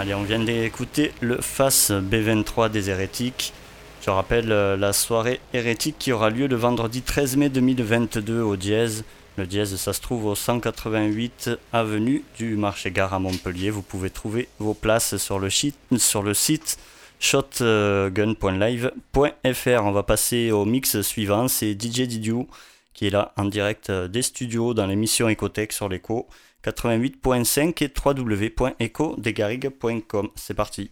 Allez, on vient d'écouter le FAS B23 des hérétiques. Je rappelle euh, la soirée hérétique qui aura lieu le vendredi 13 mai 2022 au Dièse. Le Dièse, ça se trouve au 188 avenue du Marché Gare à Montpellier. Vous pouvez trouver vos places sur le, sur le site shotgun.live.fr. On va passer au mix suivant, c'est DJ Didiou qui est là en direct euh, des studios dans l'émission Ecotech sur l'écho 88.5 et www.ecodegarigue.com. C'est parti.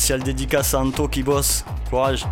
Spécial dédicace à Anto qui bosse. Courage.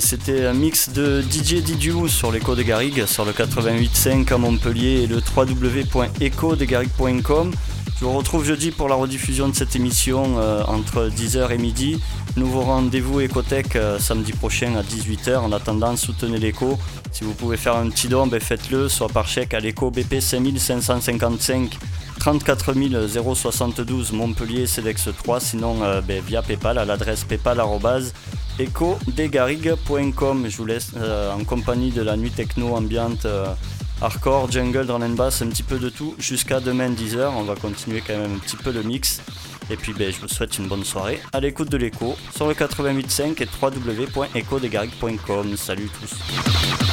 C'était un mix de DJ Didiou sur l'écho de Garrigue, sur le 88.5 à Montpellier et le www.echodesgarrigues.com. Je vous retrouve jeudi pour la rediffusion de cette émission euh, entre 10h et midi. Nouveau rendez-vous Ecotech euh, samedi prochain à 18h. En attendant, soutenez l'écho. Si vous pouvez faire un petit don, ben faites-le, soit par chèque à l'écho BP 5555 34 072 Montpellier CEDEX 3, sinon euh, ben, via PayPal à l'adresse paypal ecodesgarrigues.com. Je vous laisse euh, en compagnie de la nuit techno ambiante, euh, hardcore, jungle, drum and bass, un petit peu de tout jusqu'à demain 10h. On va continuer quand même un petit peu le mix. Et puis ben, je vous souhaite une bonne soirée à l'écoute de l'écho sur le 88.5 et www.ecodesgarrigues.com. Salut tous.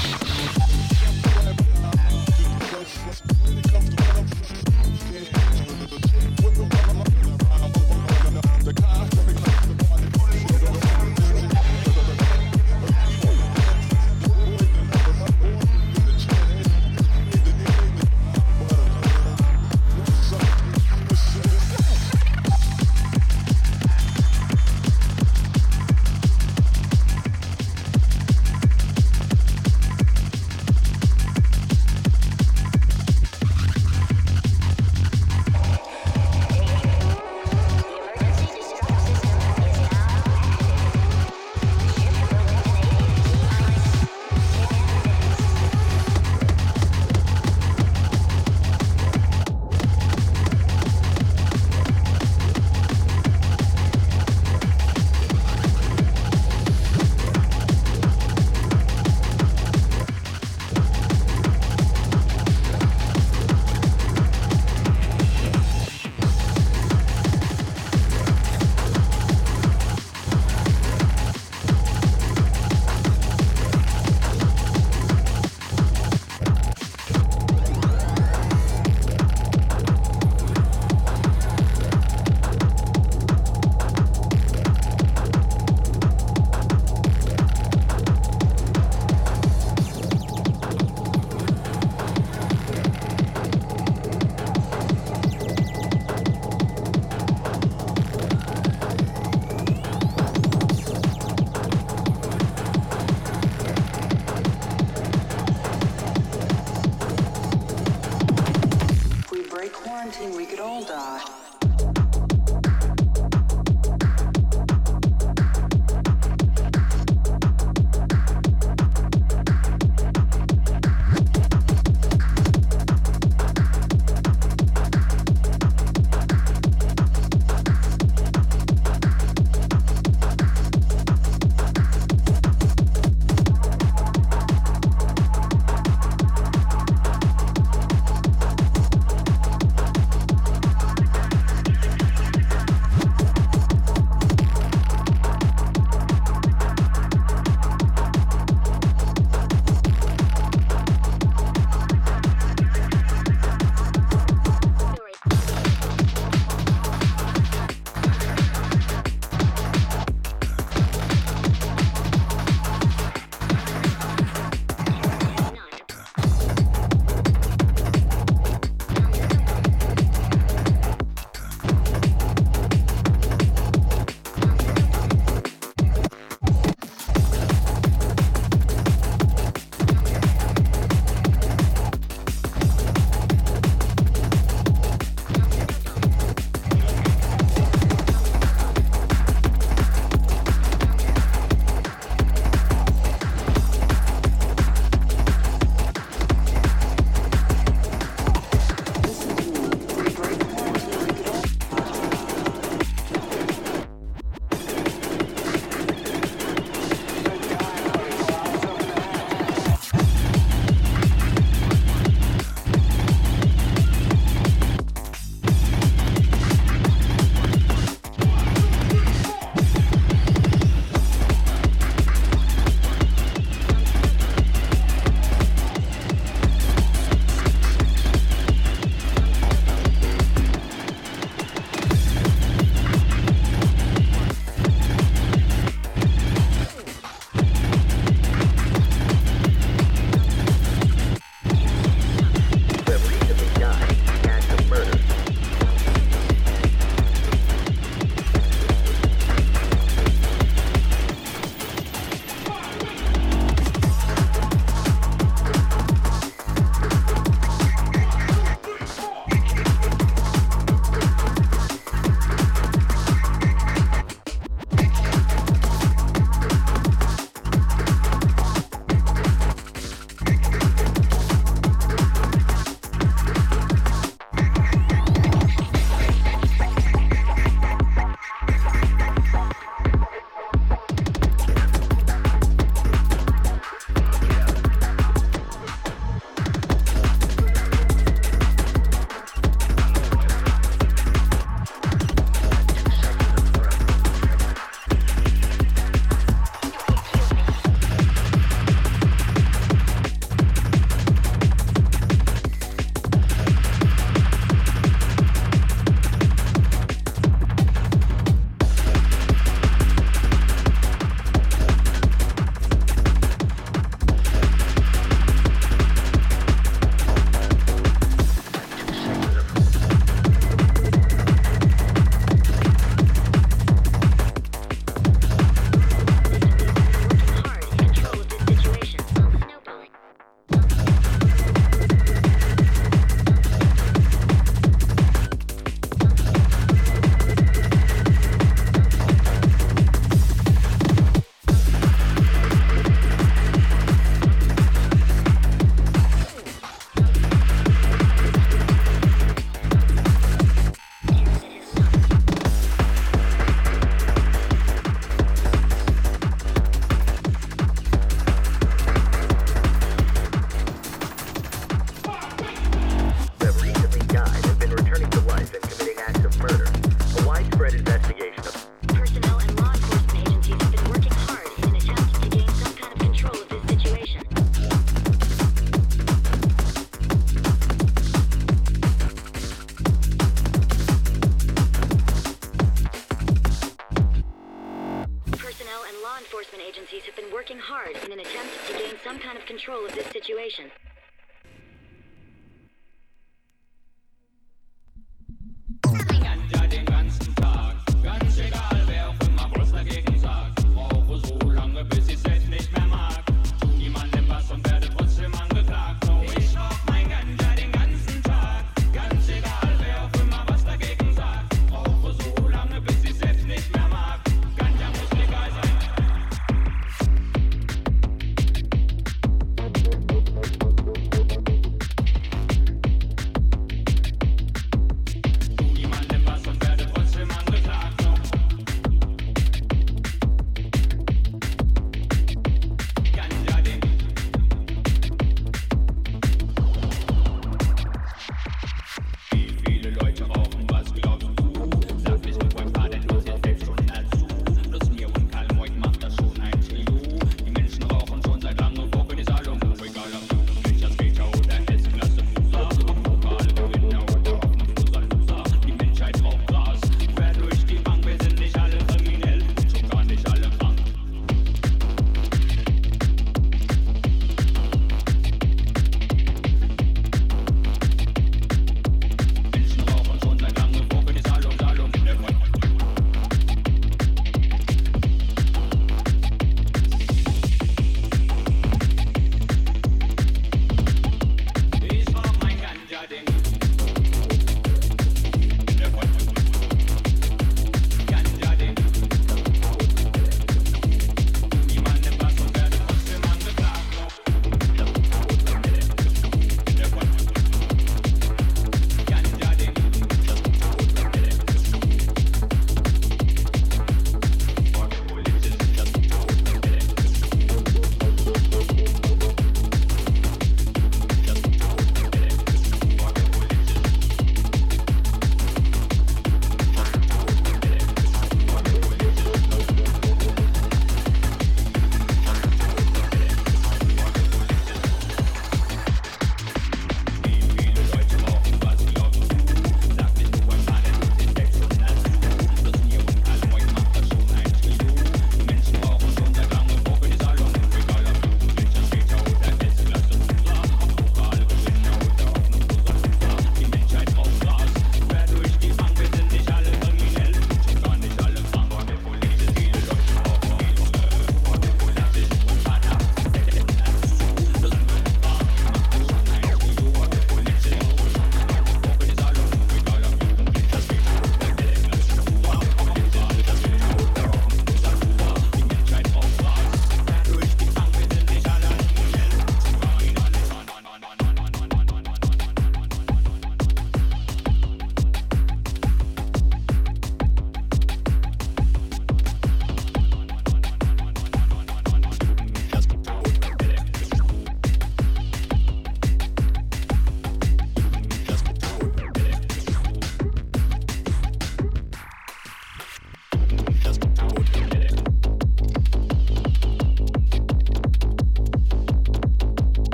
Control of this situation.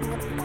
Thank